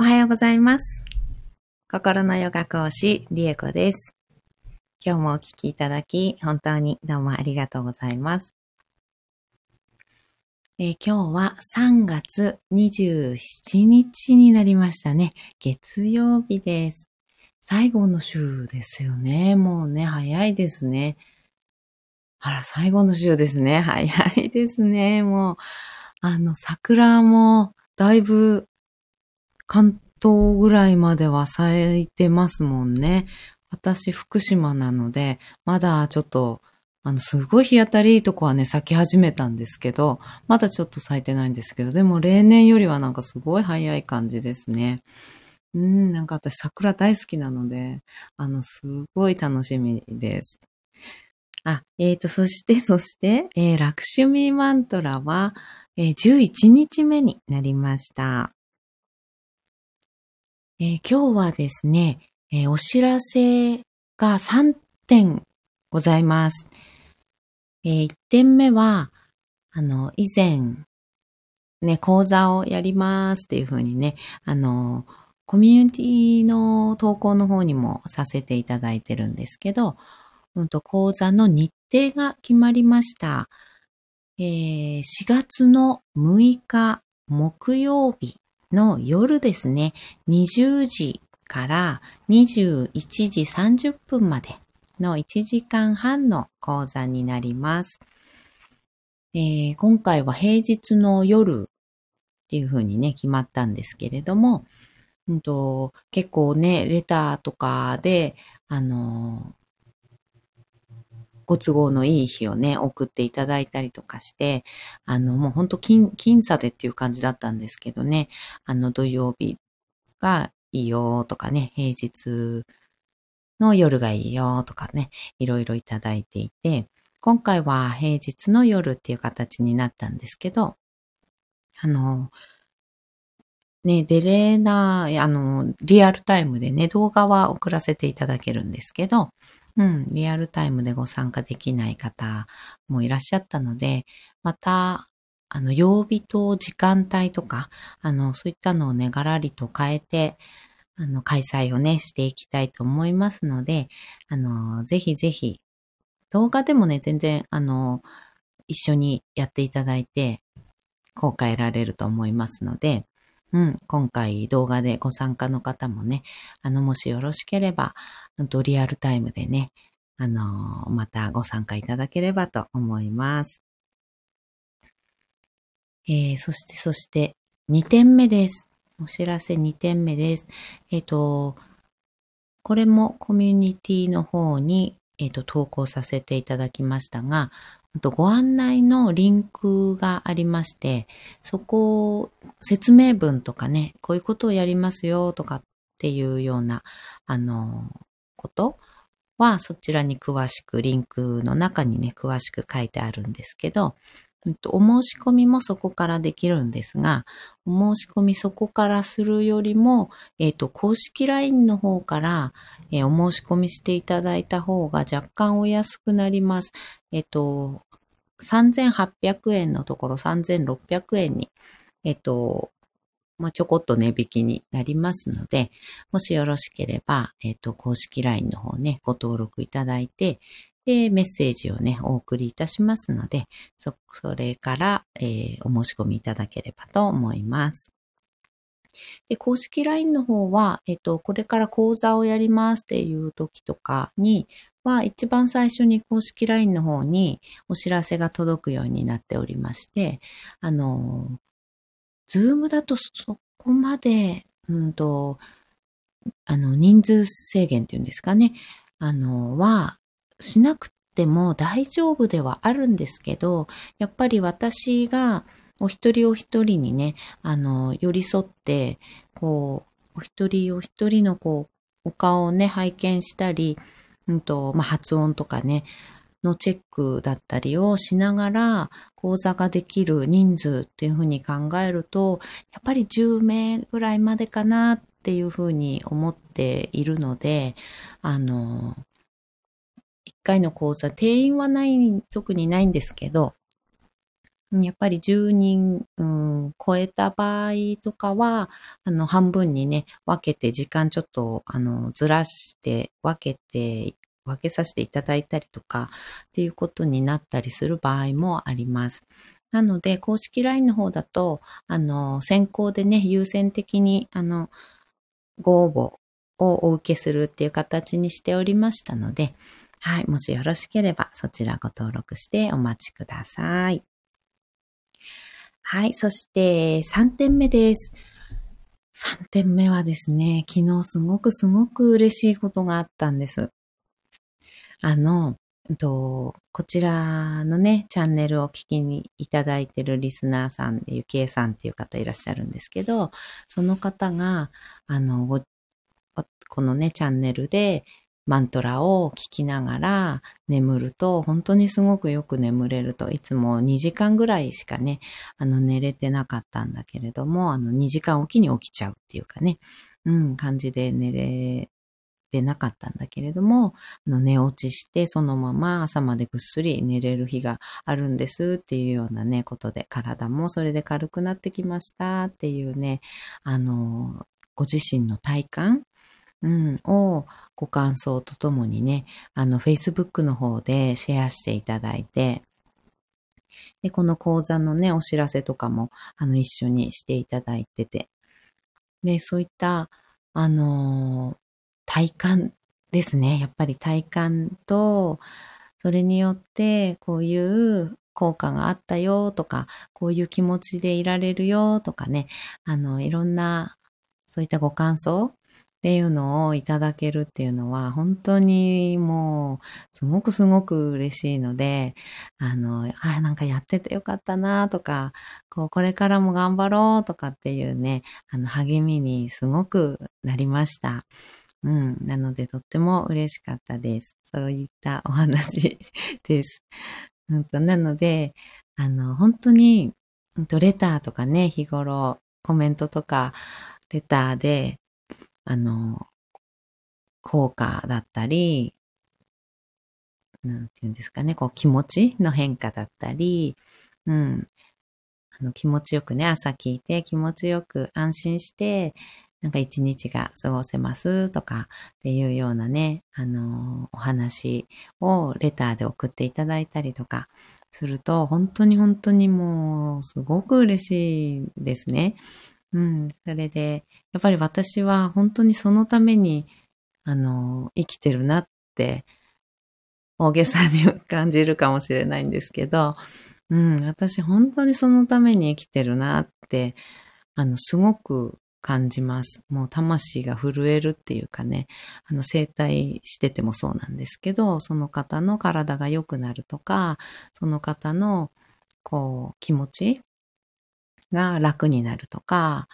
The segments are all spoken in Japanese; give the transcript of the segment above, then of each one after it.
おはようございます。心のヨガ講師、リエコです。今日もお聞きいただき、本当にどうもありがとうございます。えー今日は3月27日になりましたね。月曜日です。最後の週ですよね。もうね、早いですね。あら、最後の週ですね。早いですね。もう、あの、桜もだいぶ関東ぐらいまでは咲いてますもんね。私、福島なので、まだちょっと、あの、すごい日当たりいいとこはね、咲き始めたんですけど、まだちょっと咲いてないんですけど、でも例年よりはなんかすごい早い感じですね。うん、なんか私桜大好きなので、あの、すごい楽しみです。あ、えーと、そして、そして、えー、ラクシュミーマントラは、えー11日目になりました。えー今日はですね、えーお知らせが3点ございます。え1点目は、あの、以前、ね、講座をやりますっていうふうにね、あの、コミュニティの投稿の方にもさせていただいてるんですけど、うんと、講座の日程が決まりました。えー4月の6日木曜日の夜ですね、20時から21時30分までの1時間半の講座になります。えー今回は平日の夜っていう風にね、決まったんですけれども、うんと、結構ね、レターとかで、あのご都合のいい日をね、送っていただいたりとかして、あの、もうほんと僅差でっていう感じだったんですけどね、あの、土曜日がいいよとかね、平日の夜がいいよとかね、いろいろいただいていて、今回は平日の夜っていう形になったんですけど、あの、ね、デレナ、あの、リアルタイムでね、動画は送らせていただけるんですけど、うん、リアルタイムでご参加できない方もいらっしゃったので、また、あの、曜日と時間帯とか、あの、そういったのをね、ガラリと変えて、あの、開催をね、していきたいと思いますので、あの、ぜひぜひ、動画でもね、全然、あの、一緒にやっていただいて、効果得られると思いますので、うん、今回動画でご参加の方もね、あの、もしよろしければ、うんとリアルタイムでね、あの、またご参加いただければと思います。えー、そして、そして、2点目です。お知らせ2点目です。えっ、と、これもコミュニティの方に、えっ、と、投稿させていただきましたが、あとご案内のリンクがありまして、そこを説明文とかね、こういうことをやりますよとかっていうような、あの、ことはそちらに詳しく、リンクの中にね、詳しく書いてあるんですけど、お申し込みもそこからできるんですが、お申し込みそこからするよりも、えっ、と、公式 LINE の方から、えーお申し込みしていただいた方が若干お安くなります。えっ、と、3800円のところ3600円に、えっ、と、まあ、ちょこっと値引きになりますので、もしよろしければ、えっ、と、公式 LINE の方ね、ご登録いただいて、で、メッセージをね、お送りいたしますので、そ、それから、えーお申し込みいただければと思います。で、公式 LINE の方は、えっ、と、これから講座をやりますっていう時とかに、は、一番最初に公式 LINE の方にお知らせが届くようになっておりまして、あの、ズームだとそこまで、うんと、あの、人数制限っていうんですかね、あの、は、しなくても大丈夫ではあるんですけど、やっぱり私がお一人お一人にね、あの、寄り添って、こう、お一人お一人のこう、お顔をね、拝見したり、うんと、まあ、発音とかね、のチェックだったりをしながら講座ができる人数っていうふうに考えると、やっぱり10名ぐらいまでかなっていうふうに思っているので、あの、1回の講座、定員はない、特にないんですけど、やっぱり10人、うん、超えた場合とかは、あの、半分にね、分けて、時間ちょっと、あの、ずらして分けて、分けさせていただいたりとか、っていうことになったりする場合もあります。なので、公式 LINE の方だと、あの、先行でね、優先的に、あの、ご応募をお受けするっていう形にしておりましたので、はい、もしよろしければそちらご登録してお待ちください。はい、そして3点目です。3点目はですね、昨日すごくすごく嬉しいことがあったんです。あの、とこちらのね、チャンネルを聞きにいただいてるリスナーさんで、ゆきえさんっていう方いらっしゃるんですけど、その方が、あの、このね、チャンネルでマントラを聞きながら眠ると、本当にすごくよく眠れると、いつも2時間ぐらいしかね、あの寝れてなかったんだけれども、あの2時間おきに起きちゃうっていうかね、うん、感じで寝れてなかったんだけれども、あの寝落ちしてそのまま朝までぐっすり寝れる日があるんですっていうようなね、ことで、体もそれで軽くなってきましたっていうね、あの、ご自身の体感うん、をご感想とともにね、あの、Facebook の方でシェアしていただいて、で、この講座のね、お知らせとかも、あの、一緒にしていただいてて、で、そういった、あの、体感ですね。やっぱり体感と、それによって、こういう効果があったよとか、こういう気持ちでいられるよとかね、あの、いろんな、そういったご感想っていうのをいただけるっていうのは、本当にもう、すごくすごく嬉しいので、あの、あ、なんかやっててよかったなとか、こう、これからも頑張ろうとかっていうね、あの、励みにすごくなりました。うん。なので、とっても嬉しかったです。そういったお話 です。うんと、なので、あの、本当に、レターとかね、日頃、コメントとか、レターで、あの、効果だったり、なんていうんですかね、こう気持ちの変化だったり、うん、あの気持ちよくね、朝聞いて気持ちよく安心して、なんか一日が過ごせますとかっていうようなね、あの、お話をレターで送っていただいたりとかすると、本当に本当にもうすごく嬉しいですね。うん。それで、やっぱり私は本当にそのために、あの、生きてるなって、大げさに感じるかもしれないんですけど、うん、私本当にそのために生きてるなって、あの、すごく感じます。もう魂が震えるっていうかね、あの、整体しててもそうなんですけど、その方の体が良くなるとか、その方の、こう、気持ちが楽になるとか、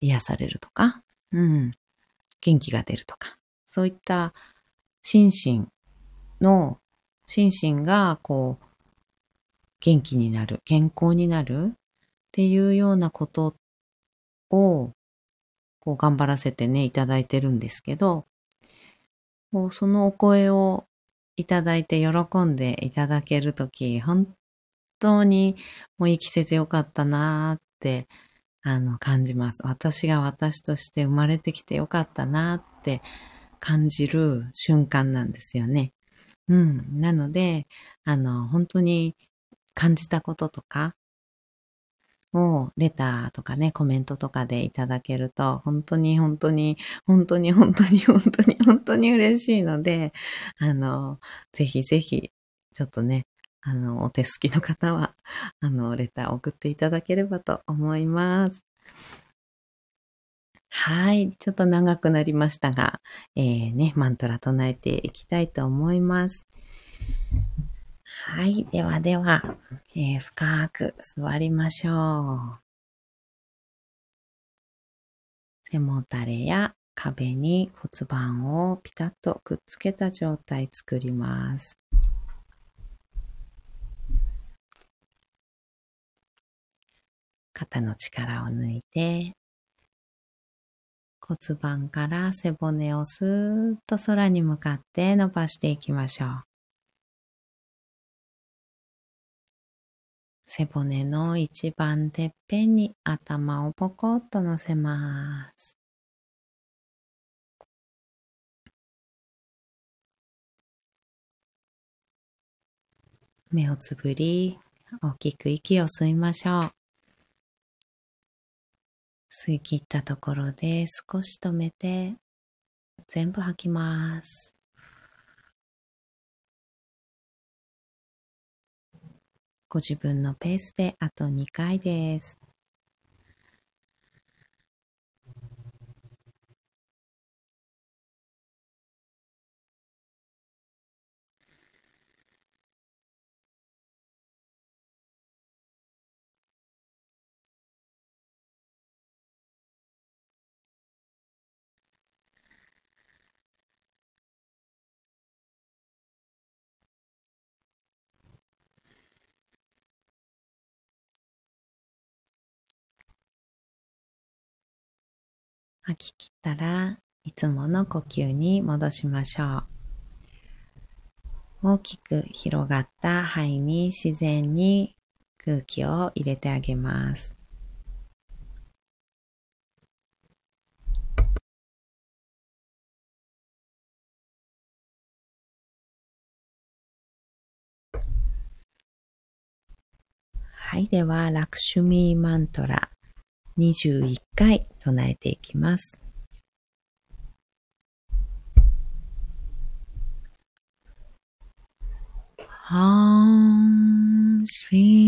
癒されるとか、うん、元気が出るとか、そういった心身の、心身がこう、元気になる、健康になるっていうようなことっを、こう頑張らせてね、いただいてるんですけど、もうそのお声をいただいて喜んでいただけるとき、本当にもう生きててよかったなーって、あの、感じます。私が私として生まれてきてよかったなーって感じる瞬間なんですよね。うん。なので、あの、本当に感じたこととかをレターとかね、コメントとかでいただけると、本当に本当に、本当に本当に本当に本当に嬉しいので、あの、ぜひぜひ、ちょっとね、あの、お手すきの方は、あの、レター送っていただければと思います。はい。ちょっと長くなりましたが、えー、ね、マントラ唱えていきたいと思います。はい。ではでは、えー、深く座りましょう。背もたれや壁に骨盤をピタッとくっつけた状態作ります。肩の力を抜いて、骨盤から背骨をスーッと空に向かって伸ばしていきましょう。背骨の一番てっぺんに頭をポコッと乗せます。目をつぶり、大きく息を吸いましょう。吸い切ったところで少し止めて全部吐きます。ご自分のペースであと2回です。吐き切ったらいつもの呼吸に戻しましょう。大きく広がった肺に自然に空気を入れてあげます。はい。では、ラクシュミーマントラ21回唱えていきます。Om Shri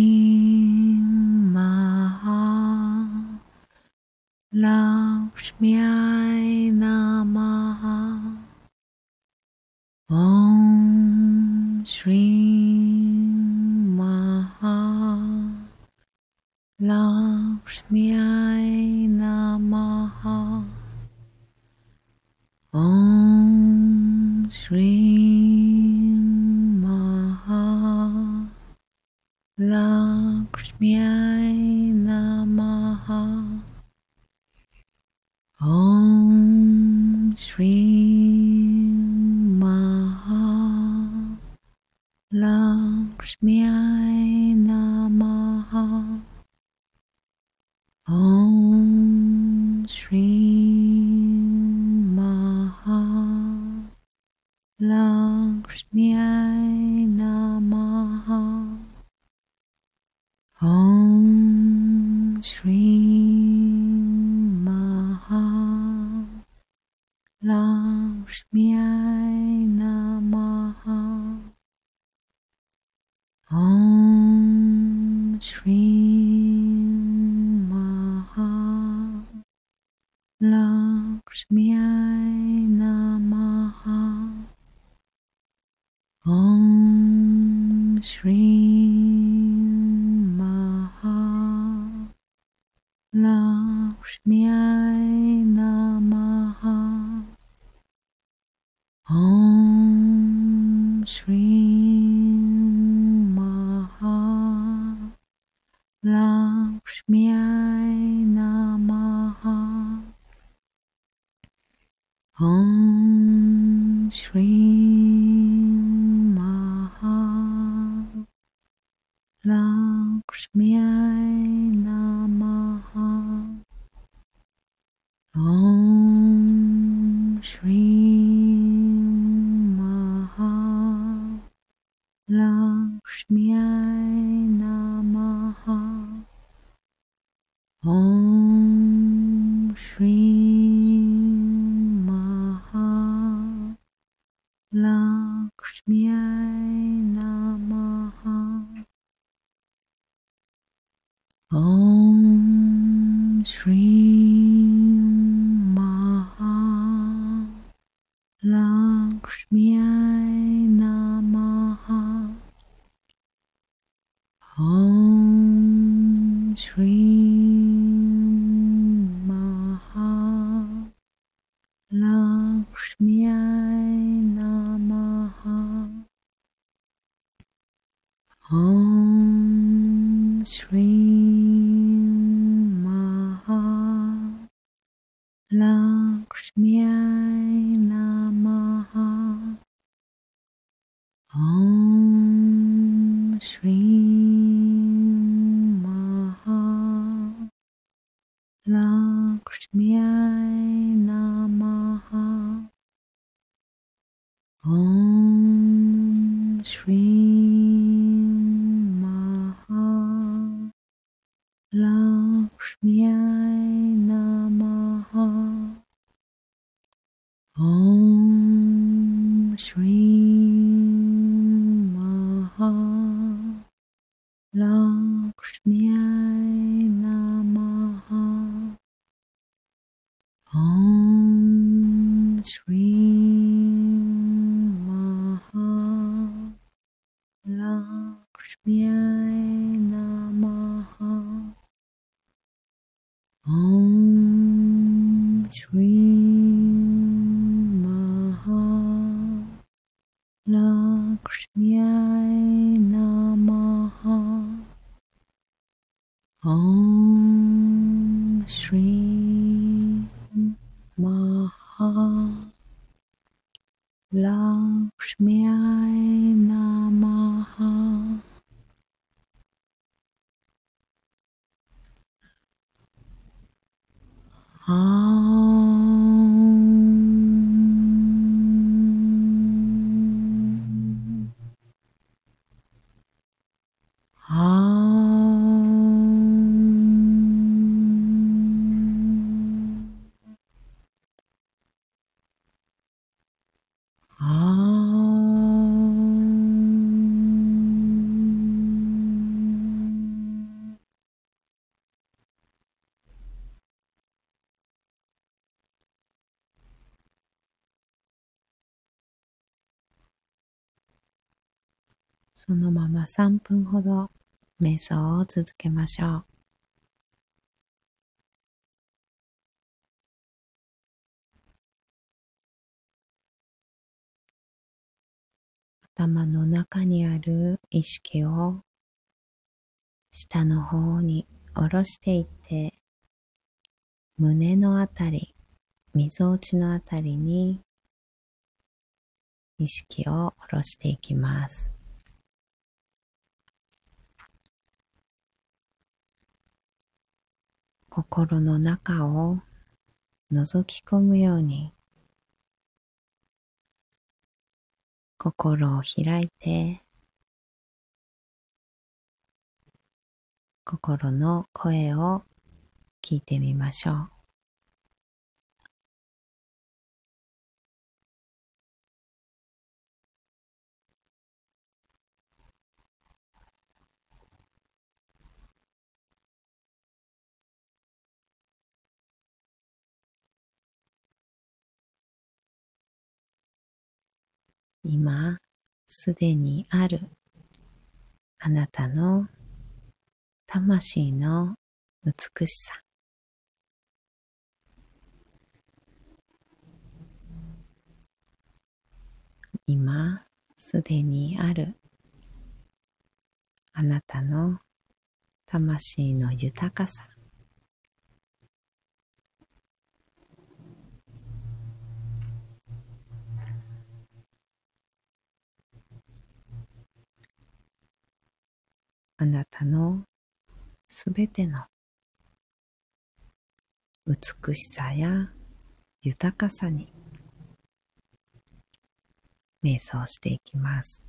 Lakshmi Om Shri Namaha. Om Shri Om Shri Blau, Schmerz. そのまま3分ほど瞑想を続けましょう。頭の中にある意識を下の方に下ろしていって胸のあたり、みぞおちのあたりに意識を下ろしていきます。心の中を覗き込むように心を開いて心の声を聞いてみましょう。今すでにあるあなたの魂の美しさ。今すでにあるあなたの魂の豊かさ。あなたのすべての美しさや豊かさに瞑想していきます。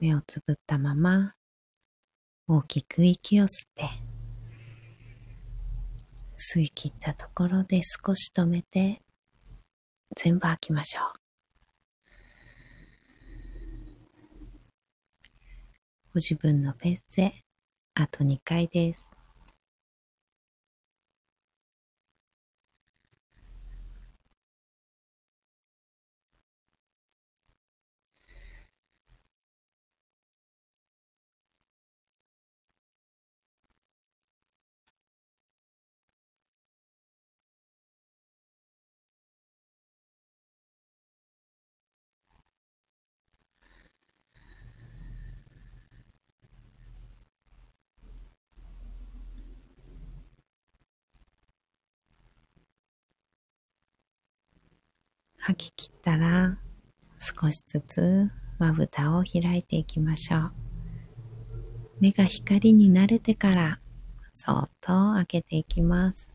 目をつぶったまま大きく息を吸って吸い切ったところで少し止めて全部吐きましょう。ご自分のペースであと2回です。吐き切ったら少しずつまぶたを開いていきましょう。目が光に慣れてからそーっと開けていきます。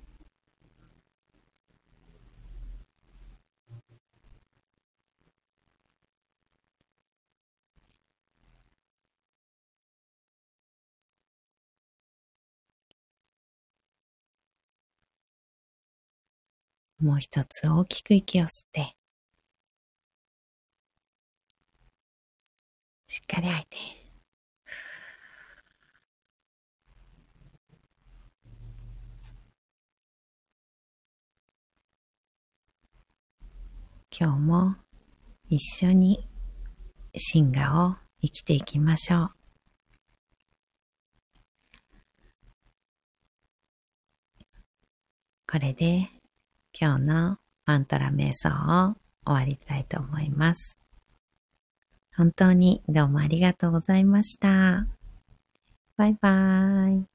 もう一つ大きく息を吸って、しっかり吐いて。今日も一緒に進化を生きていきましょう。これで今日のマントラ瞑想を終わりたいと思います。本当にどうもありがとうございました。バイバーイ。